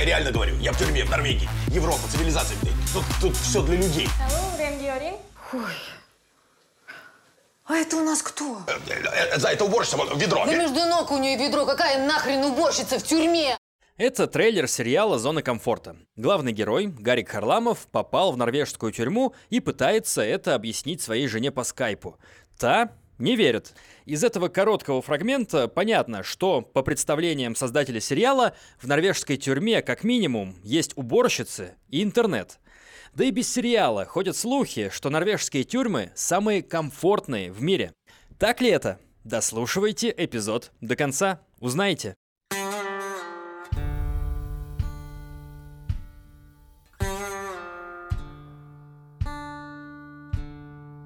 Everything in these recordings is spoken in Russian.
Я реально говорю, я в тюрьме, в Норвегии. Европа, цивилизация. Тут, тут все для людей. Рентгенеринг. А это у нас кто? Э, э, За это уборщица, вон, ведро. Да между ног у нее ведро. Какая нахрен уборщица в тюрьме? Это трейлер сериала «Зона комфорта». Главный герой, Гарик Харламов, попал в норвежскую тюрьму и пытается это объяснить своей жене по скайпу. Та не верит. Из этого короткого фрагмента понятно, что, по представлениям создателя сериала, в норвежской тюрьме, как минимум, есть уборщицы и интернет. Да и без сериала ходят слухи, что норвежские тюрьмы самые комфортные в мире. Так ли это? Дослушивайте эпизод до конца. Узнаете.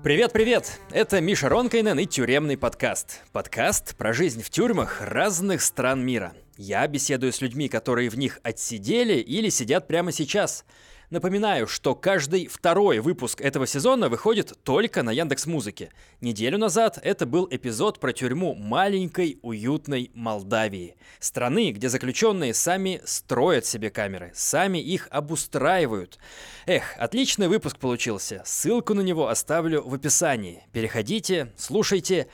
Привет-привет! Это Миша Ронкайнен и тюремный подкаст. Подкаст про жизнь в тюрьмах разных стран мира. Я беседую с людьми, которые в них отсидели или сидят прямо сейчас. Напоминаю, что каждый второй выпуск этого сезона выходит только на Яндекс Музыке. Неделю назад это был эпизод про тюрьму маленькой уютной Молдавии. Страны, где заключенные сами строят себе камеры, сами их обустраивают. Эх, отличный выпуск получился. Ссылку на него оставлю в описании. Переходите, слушайте.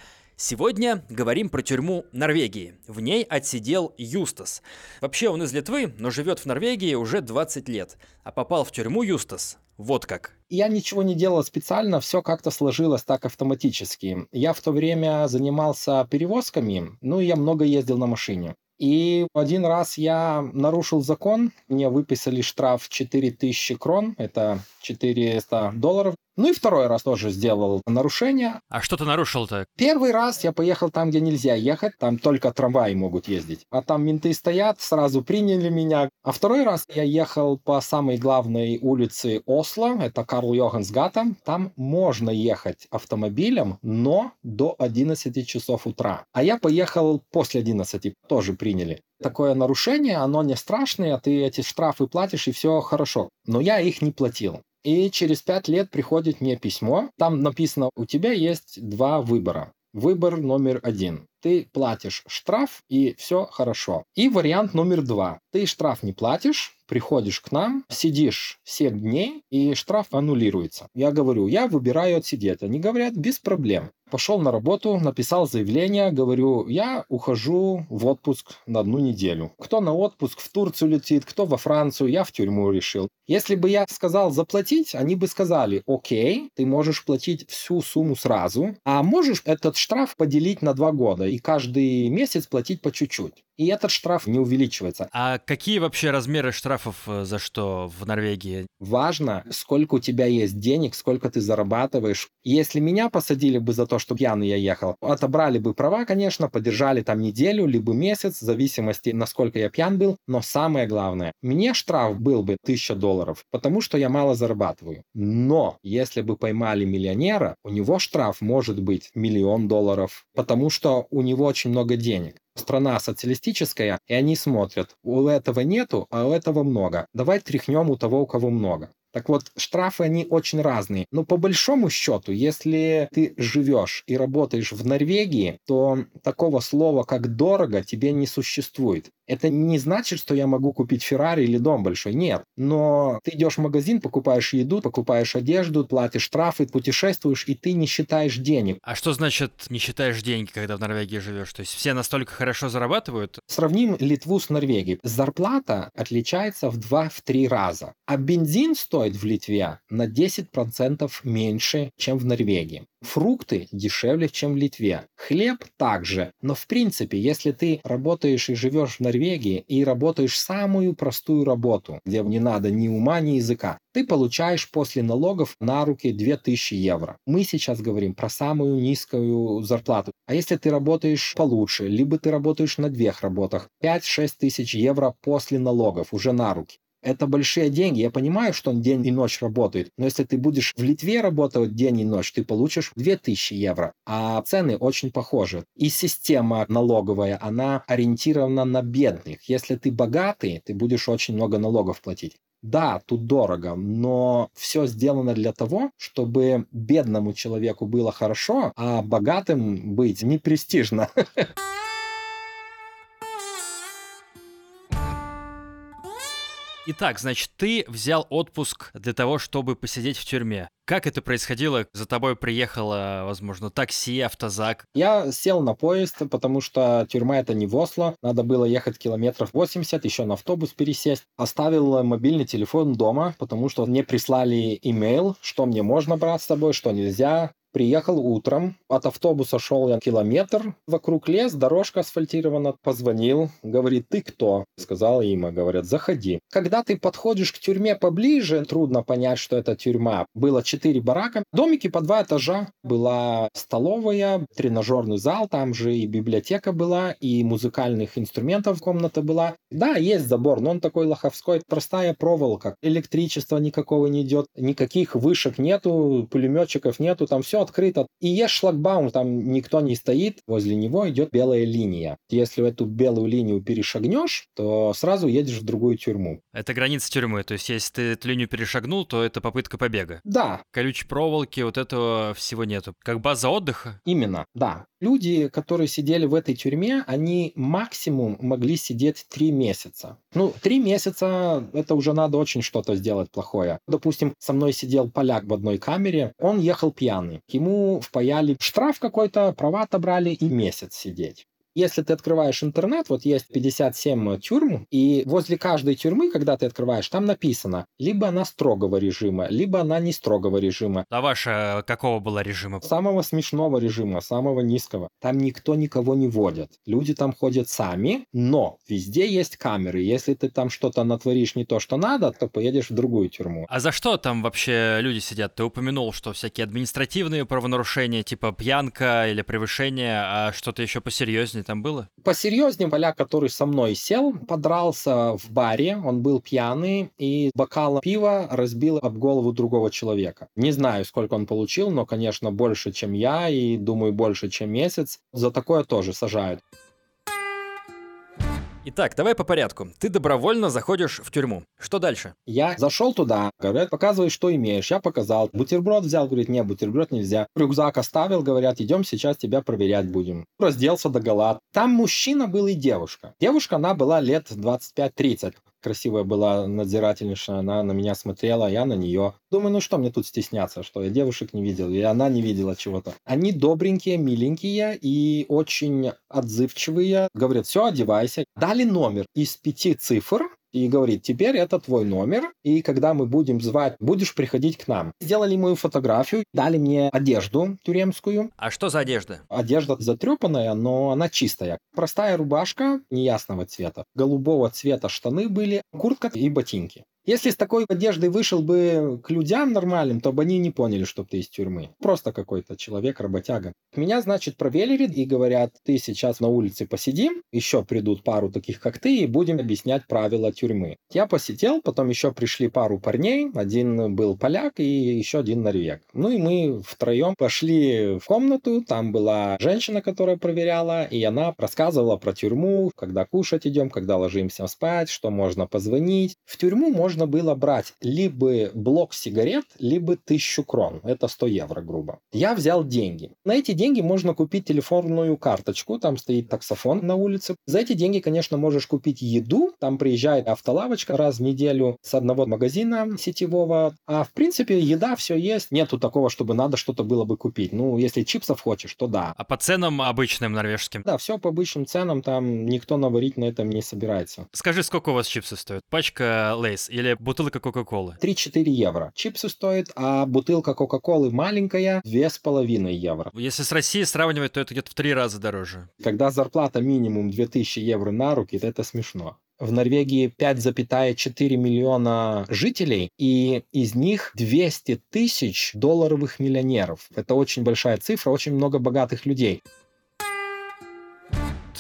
Сегодня говорим про тюрьму Норвегии. В ней отсидел Юстас. Вообще он из Литвы, но живет в Норвегии уже 20 лет. А попал в тюрьму Юстас вот как. Я ничего не делал специально, все как-то сложилось так автоматически. Я в то время занимался перевозками, ну и я много ездил на машине. И один раз я нарушил закон, мне выписали штраф 4000 крон, это 400 долларов. Ну и второй раз тоже сделал нарушение. А что ты нарушил-то? Первый раз я поехал там, где нельзя ехать, там только трамваи могут ездить. А там менты стоят, сразу приняли меня. А второй раз я ехал по самой главной улице Осло, это Карл Йохансгата. Там можно ехать автомобилем, но до 11 часов утра. А я поехал после 11, тоже приняли такое нарушение, оно не страшное, ты эти штрафы платишь и все хорошо. Но я их не платил. И через пять лет приходит мне письмо. Там написано, у тебя есть два выбора. Выбор номер один. Ты платишь штраф, и все хорошо. И вариант номер два. Ты штраф не платишь, приходишь к нам, сидишь 7 дней, и штраф аннулируется. Я говорю, я выбираю отсидеть. Они говорят, без проблем. Пошел на работу, написал заявление, говорю, я ухожу в отпуск на одну неделю. Кто на отпуск в Турцию летит, кто во Францию, я в тюрьму решил. Если бы я сказал заплатить, они бы сказали, окей, ты можешь платить всю сумму сразу, а можешь этот штраф поделить на два года и каждый месяц платить по чуть-чуть и этот штраф не увеличивается. А какие вообще размеры штрафов э, за что в Норвегии? Важно, сколько у тебя есть денег, сколько ты зарабатываешь. Если меня посадили бы за то, что пьяный я ехал, отобрали бы права, конечно, подержали там неделю, либо месяц, в зависимости, насколько я пьян был. Но самое главное, мне штраф был бы 1000 долларов, потому что я мало зарабатываю. Но если бы поймали миллионера, у него штраф может быть миллион долларов, потому что у него очень много денег страна социалистическая, и они смотрят, у этого нету, а у этого много. Давай тряхнем у того, у кого много. Так вот, штрафы, они очень разные. Но по большому счету, если ты живешь и работаешь в Норвегии, то такого слова, как дорого, тебе не существует. Это не значит, что я могу купить Феррари или дом большой. Нет. Но ты идешь в магазин, покупаешь еду, покупаешь одежду, платишь штрафы, путешествуешь, и ты не считаешь денег. А что значит не считаешь деньги, когда в Норвегии живешь? То есть все настолько хорошо зарабатывают? Сравним Литву с Норвегией. Зарплата отличается в 2-3 раза. А бензин стоит в Литве на 10% меньше, чем в Норвегии. Фрукты дешевле, чем в Литве. Хлеб также. Но в принципе, если ты работаешь и живешь в Норвегии и работаешь самую простую работу, где не надо ни ума, ни языка, ты получаешь после налогов на руки 2000 евро. Мы сейчас говорим про самую низкую зарплату. А если ты работаешь получше, либо ты работаешь на двух работах, 5-6 тысяч евро после налогов уже на руки. Это большие деньги. Я понимаю, что он день и ночь работает. Но если ты будешь в Литве работать день и ночь, ты получишь 2000 евро. А цены очень похожи. И система налоговая, она ориентирована на бедных. Если ты богатый, ты будешь очень много налогов платить. Да, тут дорого, но все сделано для того, чтобы бедному человеку было хорошо, а богатым быть не престижно. Итак, значит, ты взял отпуск для того, чтобы посидеть в тюрьме. Как это происходило? За тобой приехало, возможно, такси, автозак? Я сел на поезд, потому что тюрьма это не в Осло. Надо было ехать километров 80, еще на автобус пересесть. Оставил мобильный телефон дома, потому что мне прислали имейл, что мне можно брать с собой, что нельзя. Приехал утром, от автобуса шел я километр, вокруг лес, дорожка асфальтирована. Позвонил, говорит, ты кто? Сказал имя, говорят, заходи. Когда ты подходишь к тюрьме поближе, трудно понять, что это тюрьма. Было четыре барака, домики по два этажа. Была столовая, тренажерный зал, там же и библиотека была, и музыкальных инструментов комната была. Да, есть забор, но он такой лоховской, простая проволока. Электричества никакого не идет, никаких вышек нету, пулеметчиков нету, там все открыто. И есть шлагбаум, там никто не стоит, возле него идет белая линия. Если эту белую линию перешагнешь, то сразу едешь в другую тюрьму. Это граница тюрьмы, то есть если ты эту линию перешагнул, то это попытка побега. Да. Колючей проволоки, вот этого всего нету. Как база отдыха? Именно, да. Люди, которые сидели в этой тюрьме, они максимум могли сидеть три месяца. Ну, три месяца — это уже надо очень что-то сделать плохое. Допустим, со мной сидел поляк в одной камере, он ехал пьяный. Ему впаяли штраф какой-то, права отобрали и месяц сидеть. Если ты открываешь интернет, вот есть 57 тюрьм, и возле каждой тюрьмы, когда ты открываешь, там написано, либо она строгого режима, либо она не строгого режима. А ваша какого была режима? Самого смешного режима, самого низкого. Там никто никого не водит. Люди там ходят сами, но везде есть камеры. Если ты там что-то натворишь не то, что надо, то поедешь в другую тюрьму. А за что там вообще люди сидят? Ты упомянул, что всякие административные правонарушения, типа пьянка или превышение, а что-то еще посерьезнее там было? Посерьезнее поляк, который со мной сел, подрался в баре, он был пьяный, и бокал пива разбил об голову другого человека. Не знаю, сколько он получил, но, конечно, больше, чем я, и, думаю, больше, чем месяц. За такое тоже сажают. Итак, давай по порядку. Ты добровольно заходишь в тюрьму. Что дальше? Я зашел туда, говорят, показывай, что имеешь. Я показал. Бутерброд взял, говорит, нет, бутерброд нельзя. Рюкзак оставил, говорят, идем сейчас тебя проверять будем. Разделся до гола. Там мужчина был и девушка. Девушка, она была лет 25-30 красивая была надзирательница, она на меня смотрела, я на нее. Думаю, ну что мне тут стесняться, что я девушек не видел, и она не видела чего-то. Они добренькие, миленькие и очень отзывчивые. Говорят, все, одевайся. Дали номер из пяти цифр, и говорит, теперь это твой номер, и когда мы будем звать, будешь приходить к нам. Сделали мою фотографию, дали мне одежду тюремскую. А что за одежда? Одежда затрепанная, но она чистая. Простая рубашка неясного цвета. Голубого цвета штаны были, куртка и ботинки. Если с такой одеждой вышел бы к людям нормальным, то бы они не поняли, что ты из тюрьмы. Просто какой-то человек, работяга. Меня, значит, проверили и говорят, ты сейчас на улице посидим, еще придут пару таких, как ты, и будем объяснять правила тюрьмы. Я посидел, потом еще пришли пару парней, один был поляк и еще один норвег. Ну и мы втроем пошли в комнату, там была женщина, которая проверяла, и она рассказывала про тюрьму, когда кушать идем, когда ложимся спать, что можно позвонить. В тюрьму можно можно было брать либо блок сигарет, либо тысячу крон. Это 100 евро, грубо. Я взял деньги. На эти деньги можно купить телефонную карточку, там стоит таксофон на улице. За эти деньги, конечно, можешь купить еду, там приезжает автолавочка раз в неделю с одного магазина сетевого. А в принципе еда все есть. Нету такого, чтобы надо что-то было бы купить. Ну, если чипсов хочешь, то да. А по ценам обычным норвежским? Да, все по обычным ценам, там никто наварить на этом не собирается. Скажи, сколько у вас чипсы стоят? Пачка Лейс или бутылка Кока-Колы? 3-4 евро. Чипсы стоят, а бутылка Кока-Колы маленькая 2,5 евро. Если с Россией сравнивать, то это где-то в три раза дороже. Когда зарплата минимум 2000 евро на руки, то это смешно. В Норвегии 5,4 миллиона жителей, и из них 200 тысяч долларовых миллионеров. Это очень большая цифра, очень много богатых людей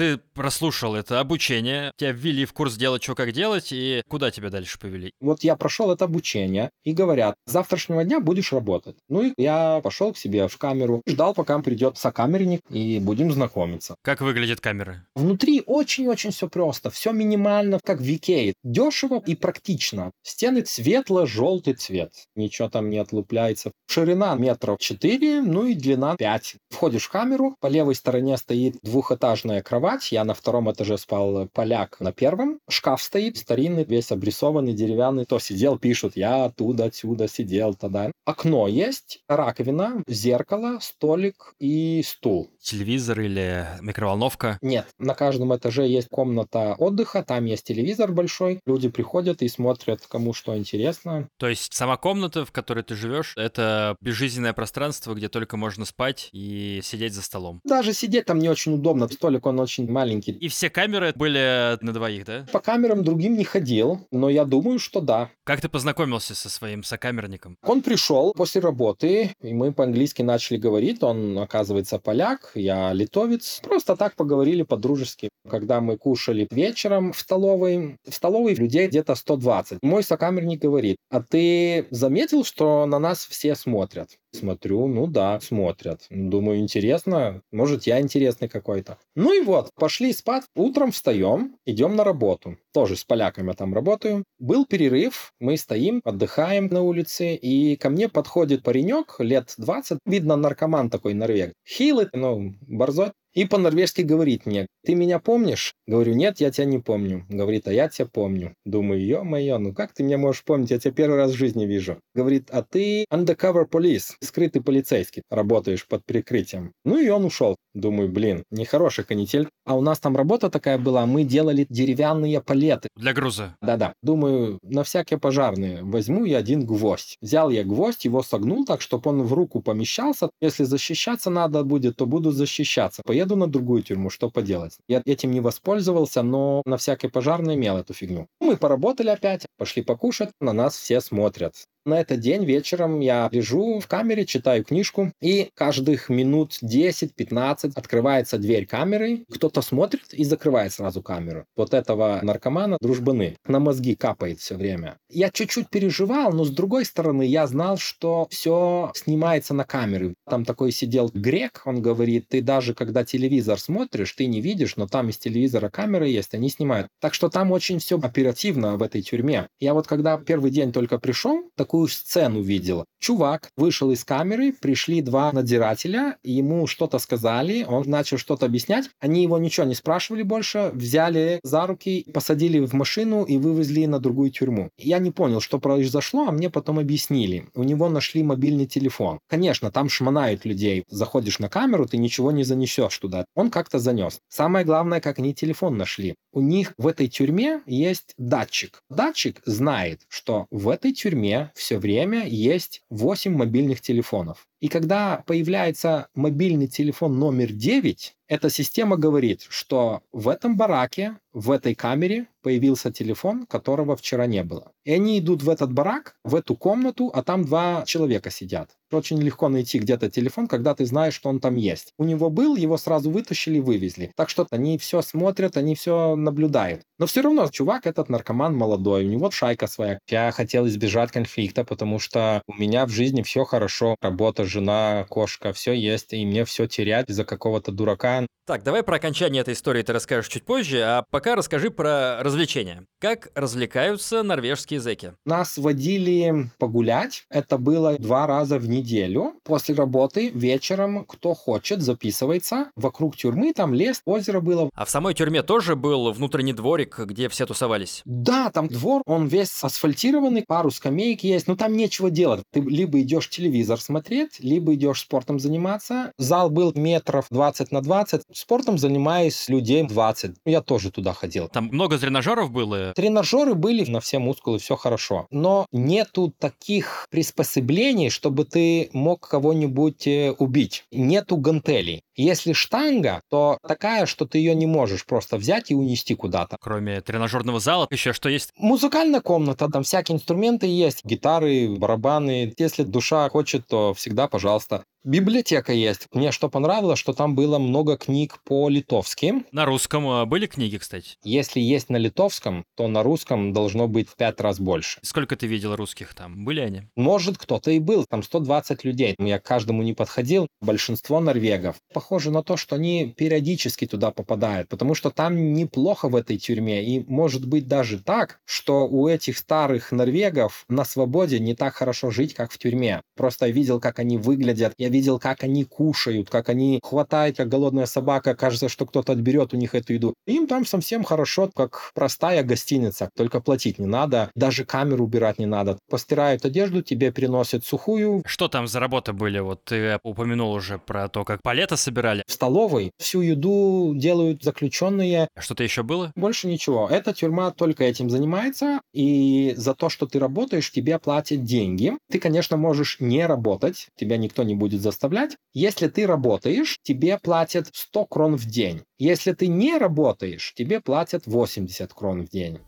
ты прослушал это обучение, тебя ввели в курс делать, что как делать, и куда тебя дальше повели? Вот я прошел это обучение, и говорят, с завтрашнего дня будешь работать. Ну и я пошел к себе в камеру, ждал, пока придет сокамерник, и будем знакомиться. Как выглядят камеры? Внутри очень-очень все просто, все минимально, как в Икее. Дешево и практично. Стены светло-желтый цвет. Ничего там не отлупляется. Ширина метров 4, ну и длина 5. Входишь в камеру, по левой стороне стоит двухэтажная кровать, кровать, я на втором этаже спал, поляк на первом. Шкаф стоит, старинный, весь обрисованный, деревянный. То сидел, пишут, я оттуда, отсюда сидел тогда. Окно есть, раковина, зеркало, столик и стул. Телевизор или микроволновка? Нет, на каждом этаже есть комната отдыха, там есть телевизор большой. Люди приходят и смотрят, кому что интересно. То есть сама комната, в которой ты живешь, это безжизненное пространство, где только можно спать и сидеть за столом. Даже сидеть там не очень удобно, столик он очень маленький. И все камеры были на двоих, да? По камерам другим не ходил, но я думаю, что да. Как ты познакомился со своим сокамерником? Он пришел после работы, и мы по-английски начали говорить. Он, оказывается, поляк, я литовец. Просто так поговорили по-дружески. Когда мы кушали вечером в столовой, в столовой людей где-то 120. Мой сокамерник говорит, а ты заметил, что на нас все смотрят? Смотрю, ну да, смотрят. Думаю, интересно, может, я интересный какой-то. Ну и вот, пошли спать. Утром встаем, идем на работу. Тоже с поляками там работаю. Был перерыв, мы стоим, отдыхаем на улице, и ко мне подходит паренек лет 20, видно, наркоман такой норвег. Хилый, ну, борзой. И по-норвежски говорит мне, ты меня помнишь? Говорю, нет, я тебя не помню. Говорит, а я тебя помню. Думаю, ё-моё, ну как ты меня можешь помнить? Я тебя первый раз в жизни вижу. Говорит, а ты undercover police, скрытый полицейский, работаешь под прикрытием. Ну и он ушел. Думаю, блин, нехорошая канитель. А у нас там работа такая была, мы делали деревянные палеты. Для груза. Да-да. Думаю, на всякие пожарные возьму я один гвоздь. Взял я гвоздь, его согнул так, чтобы он в руку помещался. Если защищаться надо будет, то буду защищаться. Поеду на другую тюрьму, что поделать. Я этим не воспользовался, но на всякой пожарной имел эту фигню. Мы поработали опять, пошли покушать, на нас все смотрят. На этот день вечером я лежу в камере, читаю книжку, и каждых минут 10-15 открывается дверь камеры, кто-то смотрит и закрывает сразу камеру. Вот этого наркомана дружбаны на мозги капает все время. Я чуть-чуть переживал, но с другой стороны я знал, что все снимается на камеры. Там такой сидел грек, он говорит, ты даже когда телевизор смотришь, ты не видишь, но там из телевизора камеры есть, они снимают. Так что там очень все оперативно в этой тюрьме. Я вот когда первый день только пришел, так такую сцену видел. Чувак вышел из камеры, пришли два надзирателя, ему что-то сказали, он начал что-то объяснять. Они его ничего не спрашивали больше, взяли за руки, посадили в машину и вывезли на другую тюрьму. Я не понял, что произошло, а мне потом объяснили. У него нашли мобильный телефон. Конечно, там шмонают людей. Заходишь на камеру, ты ничего не занесешь туда. Он как-то занес. Самое главное, как они телефон нашли. У них в этой тюрьме есть датчик. Датчик знает, что в этой тюрьме все время есть 8 мобильных телефонов. И когда появляется мобильный телефон номер 9, эта система говорит, что в этом бараке, в этой камере появился телефон, которого вчера не было. И они идут в этот барак, в эту комнату, а там два человека сидят. Очень легко найти где-то телефон, когда ты знаешь, что он там есть. У него был, его сразу вытащили, вывезли. Так что они все смотрят, они все наблюдают. Но все равно чувак этот наркоман молодой, у него шайка своя. Я хотел избежать конфликта, потому что у меня в жизни все хорошо, работа, жена, кошка, все есть, и мне все терять из-за какого-то дурака. Так, давай про окончание этой истории ты расскажешь чуть позже, а пока расскажи про развлечения. Как развлекаются норвежские зэки? Нас водили погулять. Это было два раза в неделю. После работы вечером, кто хочет, записывается. Вокруг тюрьмы там лес, озеро было. А в самой тюрьме тоже был внутренний дворик, где все тусовались? Да, там двор, он весь асфальтированный, пару скамеек есть, но там нечего делать. Ты либо идешь телевизор смотреть, либо идешь спортом заниматься. Зал был метров 20 на 20. Спортом занимаюсь людей 20. Я тоже туда ходил. Там много тренажеров было? Тренажеры были на все мускулы, все хорошо. Но нету таких приспособлений, чтобы ты мог кого-нибудь э, убить. Нету гантелей. Если штанга, то такая, что ты ее не можешь просто взять и унести куда-то. Кроме тренажерного зала, еще что есть? Музыкальная комната, там всякие инструменты есть, гитары, барабаны. Если душа хочет, то всегда, пожалуйста. Библиотека есть. Мне что понравилось, что там было много книг по-литовски. На русском а, были книги, кстати? Если есть на литовском, то на русском должно быть в пять раз больше. Сколько ты видел русских там? Были они? Может, кто-то и был. Там 120 людей. Я к каждому не подходил. Большинство норвегов. Похоже на то, что они периодически туда попадают, потому что там неплохо в этой тюрьме. И может быть даже так, что у этих старых норвегов на свободе не так хорошо жить, как в тюрьме. Просто я видел, как они выглядят. Я видел, как они кушают, как они хватают, как голодная собака, кажется, что кто-то отберет у них эту еду. Им там совсем хорошо, как простая гостиница, только платить не надо, даже камеру убирать не надо. Постирают одежду, тебе приносят сухую. Что там за работы были? Вот ты упомянул уже про то, как палета собирали. В столовой всю еду делают заключенные. А Что-то еще было? Больше ничего. Эта тюрьма только этим занимается, и за то, что ты работаешь, тебе платят деньги. Ты, конечно, можешь не работать, тебя никто не будет заставлять. Если ты работаешь, тебе платят 100 крон в день. Если ты не работаешь, тебе платят 80 крон в день.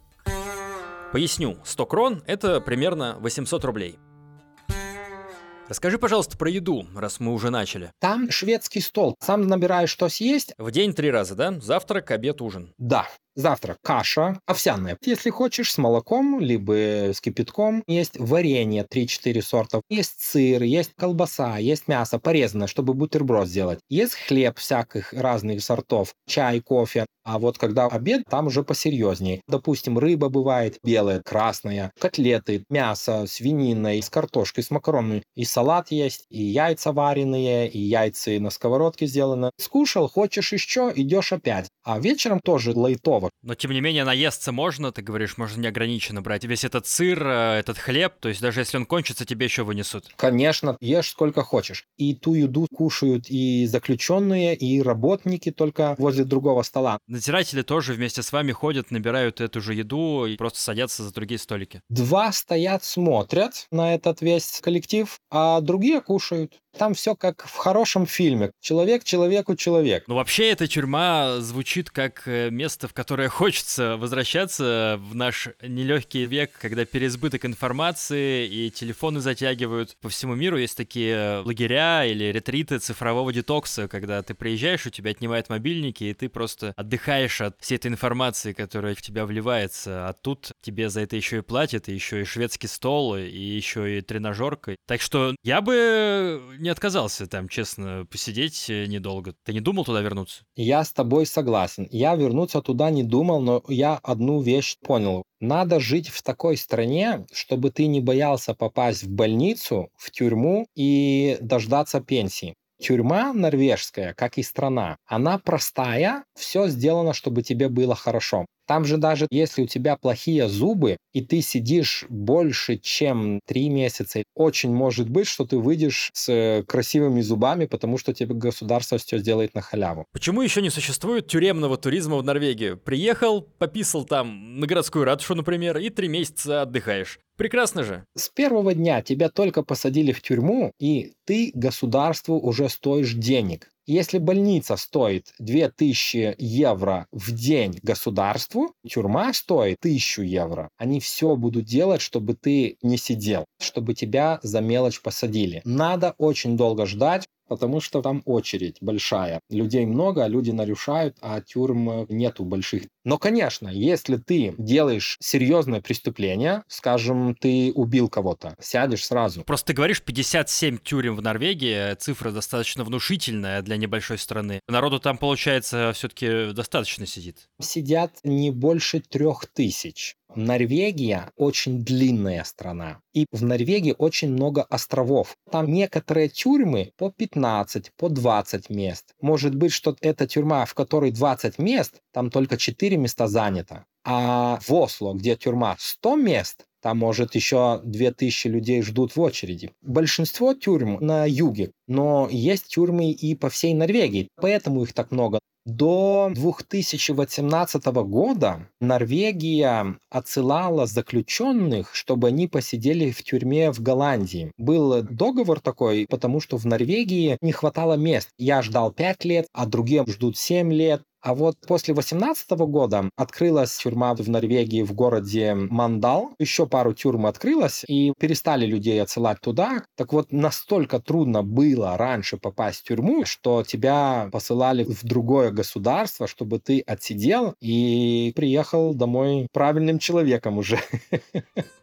Поясню, 100 крон — это примерно 800 рублей. Расскажи, пожалуйста, про еду, раз мы уже начали. Там шведский стол. Сам набираешь, что съесть. В день три раза, да? Завтрак, обед, ужин. Да, Завтрак каша овсяная. Если хочешь, с молоком, либо с кипятком. Есть варенье 3-4 сорта. Есть сыр, есть колбаса, есть мясо порезанное, чтобы бутерброд сделать. Есть хлеб всяких разных сортов. Чай, кофе. А вот когда обед, там уже посерьезнее. Допустим, рыба бывает белая, красная, котлеты, мясо, свинина, с картошкой, с макаронами. И салат есть, и яйца вареные, и яйца на сковородке сделаны. Скушал, хочешь еще, идешь опять. А вечером тоже лайтово. Но тем не менее наесться можно, ты говоришь, можно неограниченно брать весь этот сыр, э, этот хлеб, то есть даже если он кончится, тебе еще вынесут. Конечно, ешь сколько хочешь. И ту еду кушают и заключенные, и работники только возле другого стола. Надзиратели тоже вместе с вами ходят, набирают эту же еду и просто садятся за другие столики. Два стоят, смотрят на этот весь коллектив, а другие кушают. Там все как в хорошем фильме. Человек человеку человек. Ну, вообще, эта тюрьма звучит как э, место, в которое хочется возвращаться в наш нелегкий век, когда переизбыток информации и телефоны затягивают. По всему миру есть такие лагеря или ретриты цифрового детокса, когда ты приезжаешь, у тебя отнимают мобильники, и ты просто отдыхаешь от всей этой информации, которая в тебя вливается. А тут тебе за это еще и платят, и еще и шведский стол, и еще и тренажерка. Так что я бы не отказался там, честно, посидеть э, недолго. Ты не думал туда вернуться? Я с тобой согласен. Я вернуться туда не думал, но я одну вещь понял. Надо жить в такой стране, чтобы ты не боялся попасть в больницу, в тюрьму и дождаться пенсии. Тюрьма норвежская, как и страна, она простая, все сделано, чтобы тебе было хорошо. Там же даже если у тебя плохие зубы, и ты сидишь больше, чем три месяца, очень может быть, что ты выйдешь с красивыми зубами, потому что тебе государство все сделает на халяву. Почему еще не существует тюремного туризма в Норвегии? Приехал, пописал там на городскую ратушу, например, и три месяца отдыхаешь. Прекрасно же. С первого дня тебя только посадили в тюрьму, и ты государству уже стоишь денег. Если больница стоит 2000 евро в день государству, тюрьма стоит 1000 евро. Они все будут делать, чтобы ты не сидел, чтобы тебя за мелочь посадили. Надо очень долго ждать, потому что там очередь большая. Людей много, люди нарушают, а тюрьм нету больших. Но, конечно, если ты делаешь серьезное преступление, скажем, ты убил кого-то, сядешь сразу. Просто ты говоришь 57 тюрем в Норвегии, цифра достаточно внушительная для небольшой страны. Народу там, получается, все-таки достаточно сидит. Сидят не больше трех тысяч. Норвегия очень длинная страна. И в Норвегии очень много островов. Там некоторые тюрьмы по 15, по 20 мест. Может быть, что эта тюрьма, в которой 20 мест, там только 4 места занято. А в Осло, где тюрьма 100 мест, там, может, еще 2000 людей ждут в очереди. Большинство тюрьм на юге, но есть тюрьмы и по всей Норвегии, поэтому их так много. До 2018 года Норвегия отсылала заключенных, чтобы они посидели в тюрьме в Голландии. Был договор такой, потому что в Норвегии не хватало мест. Я ждал 5 лет, а другие ждут 7 лет. А вот после 2018 года открылась тюрьма в Норвегии в городе Мандал. Еще пару тюрьм открылось, и перестали людей отсылать туда. Так вот, настолько трудно было раньше попасть в тюрьму, что тебя посылали в другое государство, чтобы ты отсидел и приехал домой правильным человеком уже.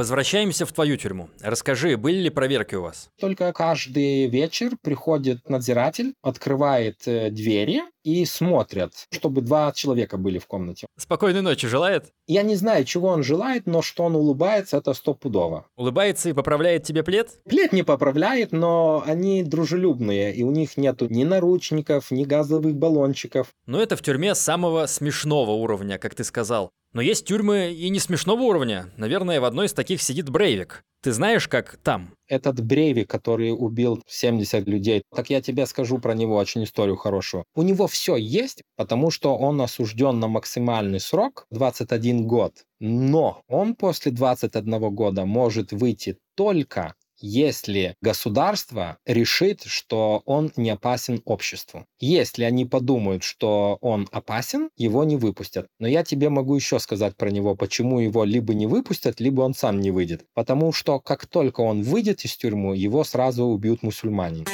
Возвращаемся в твою тюрьму. Расскажи, были ли проверки у вас? Только каждый вечер приходит надзиратель, открывает э, двери, и смотрят, чтобы два человека были в комнате. Спокойной ночи желает? Я не знаю, чего он желает, но что он улыбается, это стопудово. Улыбается и поправляет тебе плед? Плед не поправляет, но они дружелюбные, и у них нету ни наручников, ни газовых баллончиков. Но это в тюрьме самого смешного уровня, как ты сказал. Но есть тюрьмы и не смешного уровня. Наверное, в одной из таких сидит Брейвик. Ты знаешь, как там? Этот Брейвик, который убил 70 людей, так я тебе скажу про него очень историю хорошую. У него все есть, потому что он осужден на максимальный срок 21 год. Но он после 21 года может выйти только если государство решит, что он не опасен обществу. Если они подумают, что он опасен, его не выпустят. Но я тебе могу еще сказать про него, почему его либо не выпустят, либо он сам не выйдет. Потому что как только он выйдет из тюрьмы, его сразу убьют мусульмане.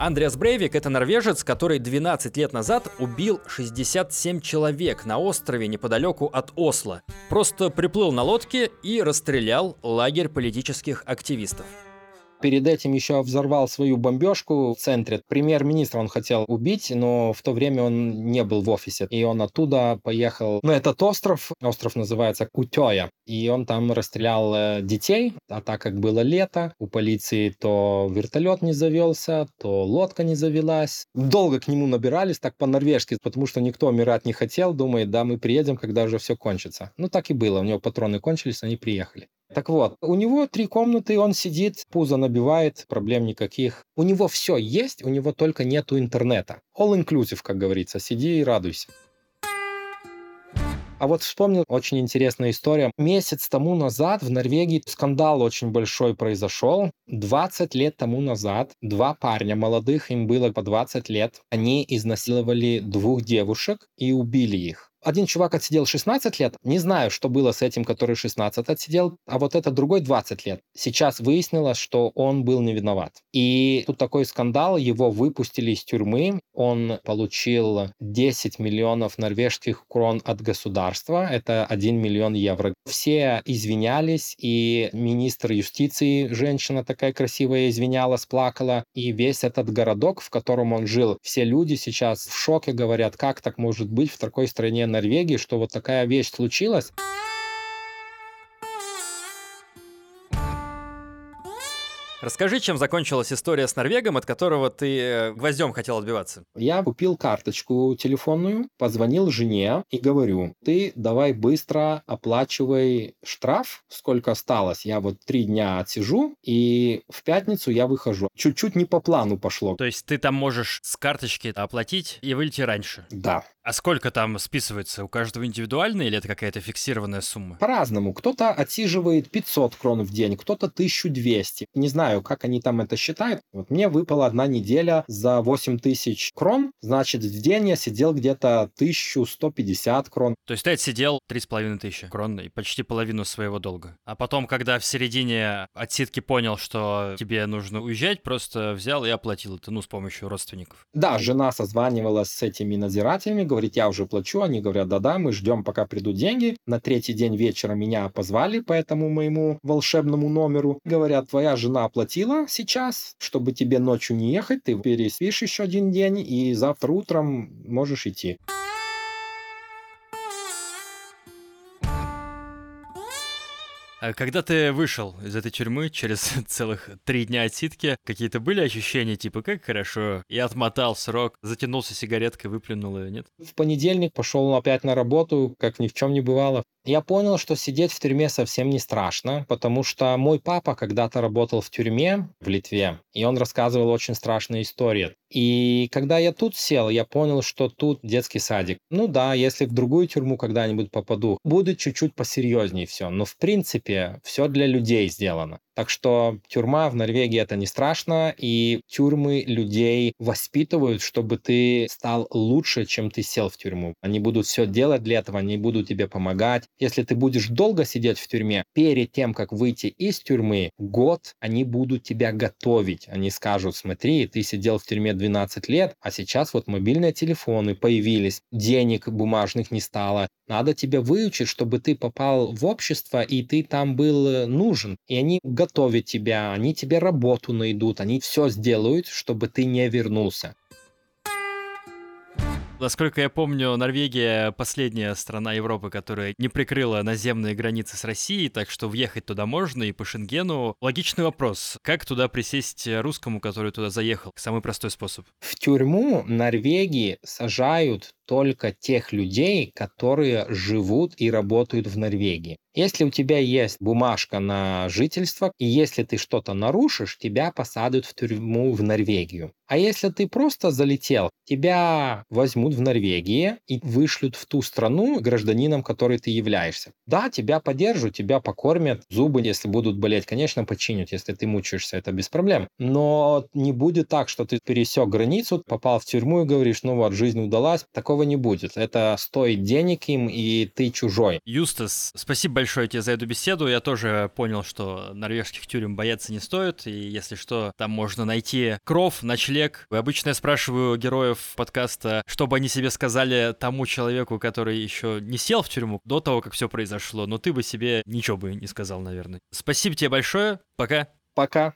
Андреас Брейвик — это норвежец, который 12 лет назад убил 67 человек на острове неподалеку от Осло. Просто приплыл на лодке и расстрелял лагерь политических активистов. Перед этим еще взорвал свою бомбежку в центре. Премьер-министра он хотел убить, но в то время он не был в офисе. И он оттуда поехал на этот остров. Остров называется Кутёя. И он там расстрелял э, детей. А так как было лето, у полиции то вертолет не завелся, то лодка не завелась. Долго к нему набирались, так по-норвежски, потому что никто умирать не хотел. Думает, да, мы приедем, когда уже все кончится. Ну, так и было. У него патроны кончились, они приехали. Так вот, у него три комнаты, он сидит, пузо набивает, проблем никаких. У него все есть, у него только нету интернета. All inclusive, как говорится, сиди и радуйся. А вот вспомнил очень интересная история. Месяц тому назад в Норвегии скандал очень большой произошел. 20 лет тому назад два парня молодых, им было по 20 лет, они изнасиловали двух девушек и убили их. Один чувак отсидел 16 лет. Не знаю, что было с этим, который 16 отсидел, а вот этот другой 20 лет. Сейчас выяснилось, что он был не виноват. И тут такой скандал, его выпустили из тюрьмы. Он получил 10 миллионов норвежских крон от государства. Это 1 миллион евро. Все извинялись, и министр юстиции, женщина такая красивая, извинялась, плакала. И весь этот городок, в котором он жил, все люди сейчас в шоке говорят, как так может быть в такой стране Норвегии, что вот такая вещь случилась. Расскажи, чем закончилась история с Норвегом, от которого ты э, гвоздем хотел отбиваться. Я купил карточку телефонную, позвонил жене и говорю, ты давай быстро оплачивай штраф, сколько осталось. Я вот три дня отсижу, и в пятницу я выхожу. Чуть-чуть не по плану пошло. То есть ты там можешь с карточки оплатить и выйти раньше? Да. А сколько там списывается? У каждого индивидуально или это какая-то фиксированная сумма? По-разному. Кто-то отсиживает 500 крон в день, кто-то 1200. Не знаю, как они там это считают. Вот мне выпала одна неделя за 8000 крон, значит, в день я сидел где-то 1150 крон. То есть ты отсидел 3500 крон и почти половину своего долга. А потом, когда в середине отсидки понял, что тебе нужно уезжать, просто взял и оплатил это, ну, с помощью родственников. Да, жена созванивалась с этими надзирателями, говорит, я уже плачу. Они говорят, да-да, мы ждем, пока придут деньги. На третий день вечера меня позвали по этому моему волшебному номеру. Говорят, твоя жена оплатила сейчас, чтобы тебе ночью не ехать, ты переспишь еще один день, и завтра утром можешь идти. Когда ты вышел из этой тюрьмы через целых три дня отсидки, какие-то были ощущения, типа, как хорошо, я отмотал срок, затянулся сигареткой, выплюнул ее, нет? В понедельник пошел опять на работу, как ни в чем не бывало. Я понял, что сидеть в тюрьме совсем не страшно, потому что мой папа когда-то работал в тюрьме в Литве, и он рассказывал очень страшные истории. И когда я тут сел, я понял, что тут детский садик. Ну да, если в другую тюрьму когда-нибудь попаду, будет чуть-чуть посерьезнее все. Но в принципе все для людей сделано. Так что тюрьма в Норвегии это не страшно, и тюрьмы людей воспитывают, чтобы ты стал лучше, чем ты сел в тюрьму. Они будут все делать для этого, они будут тебе помогать. Если ты будешь долго сидеть в тюрьме, перед тем, как выйти из тюрьмы, год они будут тебя готовить. Они скажут, смотри, ты сидел в тюрьме 12 лет, а сейчас вот мобильные телефоны появились, денег бумажных не стало. Надо тебя выучить, чтобы ты попал в общество, и ты там был нужен. И они готовы готовят тебя, они тебе работу найдут, они все сделают, чтобы ты не вернулся. Насколько я помню, Норвегия последняя страна Европы, которая не прикрыла наземные границы с Россией, так что въехать туда можно и по Шенгену. Логичный вопрос. Как туда присесть русскому, который туда заехал? Самый простой способ. В тюрьму Норвегии сажают только тех людей, которые живут и работают в Норвегии. Если у тебя есть бумажка на жительство, и если ты что-то нарушишь, тебя посадят в тюрьму в Норвегию. А если ты просто залетел, тебя возьмут в Норвегии и вышлют в ту страну гражданином, который ты являешься. Да, тебя поддержат, тебя покормят, зубы, если будут болеть, конечно, починят, если ты мучаешься, это без проблем. Но не будет так, что ты пересек границу, попал в тюрьму и говоришь, ну вот, жизнь удалась. Такого не будет. Это стоит денег им, и ты чужой. Юстас, спасибо большое тебе за эту беседу. Я тоже понял, что норвежских тюрем бояться не стоит, и если что, там можно найти кров, ночлег. Обычно я спрашиваю героев подкаста, чтобы они себе сказали тому человеку, который еще не сел в тюрьму до того, как все произошло. Но ты бы себе ничего бы не сказал, наверное. Спасибо тебе большое. Пока. Пока.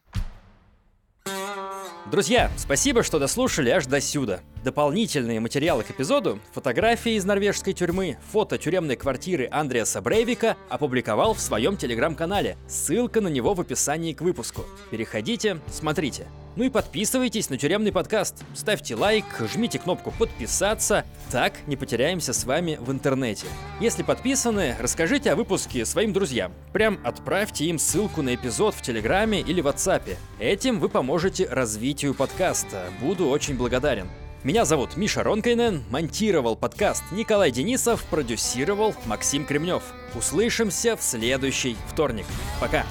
Друзья, спасибо, что дослушали аж до сюда. Дополнительные материалы к эпизоду, фотографии из норвежской тюрьмы, фото тюремной квартиры Андреаса Брейвика опубликовал в своем телеграм-канале. Ссылка на него в описании к выпуску. Переходите, смотрите. Ну и подписывайтесь на тюремный подкаст. Ставьте лайк, жмите кнопку подписаться. Так не потеряемся с вами в интернете. Если подписаны, расскажите о выпуске своим друзьям. Прям отправьте им ссылку на эпизод в Телеграме или WhatsApp. Этим вы поможете развитию подкаста. Буду очень благодарен. Меня зовут Миша Ронкайнен, монтировал подкаст Николай Денисов, продюсировал Максим Кремнев. Услышимся в следующий вторник. Пока!